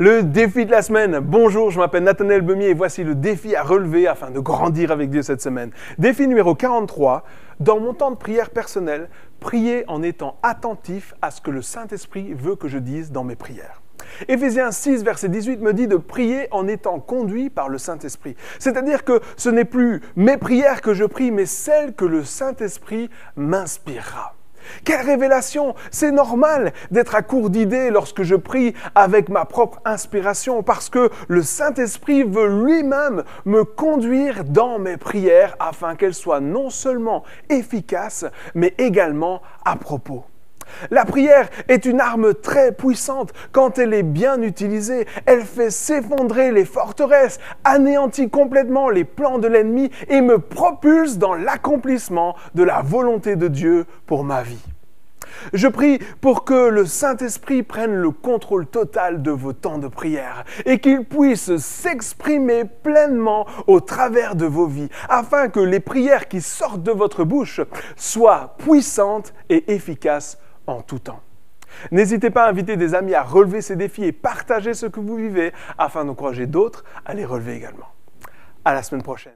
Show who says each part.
Speaker 1: Le défi de la semaine. Bonjour, je m'appelle Nathanaël Bemier et voici le défi à relever afin de grandir avec Dieu cette semaine. Défi numéro 43. Dans mon temps de prière personnelle, prier en étant attentif à ce que le Saint-Esprit veut que je dise dans mes prières. Éphésiens 6, verset 18 me dit de prier en étant conduit par le Saint-Esprit. C'est-à-dire que ce n'est plus mes prières que je prie, mais celles que le Saint-Esprit m'inspirera. Quelle révélation C'est normal d'être à court d'idées lorsque je prie avec ma propre inspiration parce que le Saint-Esprit veut lui-même me conduire dans mes prières afin qu'elles soient non seulement efficaces mais également à propos. La prière est une arme très puissante quand elle est bien utilisée. Elle fait s'effondrer les forteresses, anéantit complètement les plans de l'ennemi et me propulse dans l'accomplissement de la volonté de Dieu pour ma vie. Je prie pour que le Saint-Esprit prenne le contrôle total de vos temps de prière et qu'il puisse s'exprimer pleinement au travers de vos vies, afin que les prières qui sortent de votre bouche soient puissantes et efficaces en tout temps. N'hésitez pas à inviter des amis à relever ces défis et partager ce que vous vivez afin d'encourager d'autres à les relever également. À la semaine prochaine.